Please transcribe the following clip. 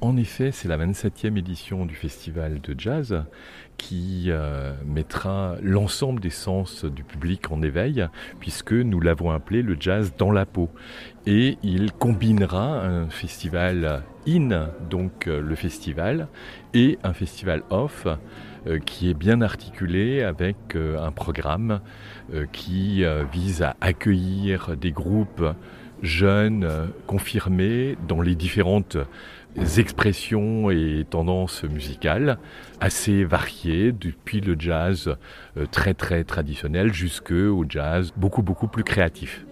En effet, c'est la 27e édition du festival de jazz qui euh, mettra l'ensemble des sens du public en éveil, puisque nous l'avons appelé le jazz dans la peau. Et il combinera un festival in, donc euh, le festival, et un festival off, euh, qui est bien articulé avec un programme qui vise à accueillir des groupes jeunes, confirmés dans les différentes expressions et tendances musicales assez variées, depuis le jazz euh, très très traditionnel jusqu'au jazz beaucoup beaucoup plus créatif.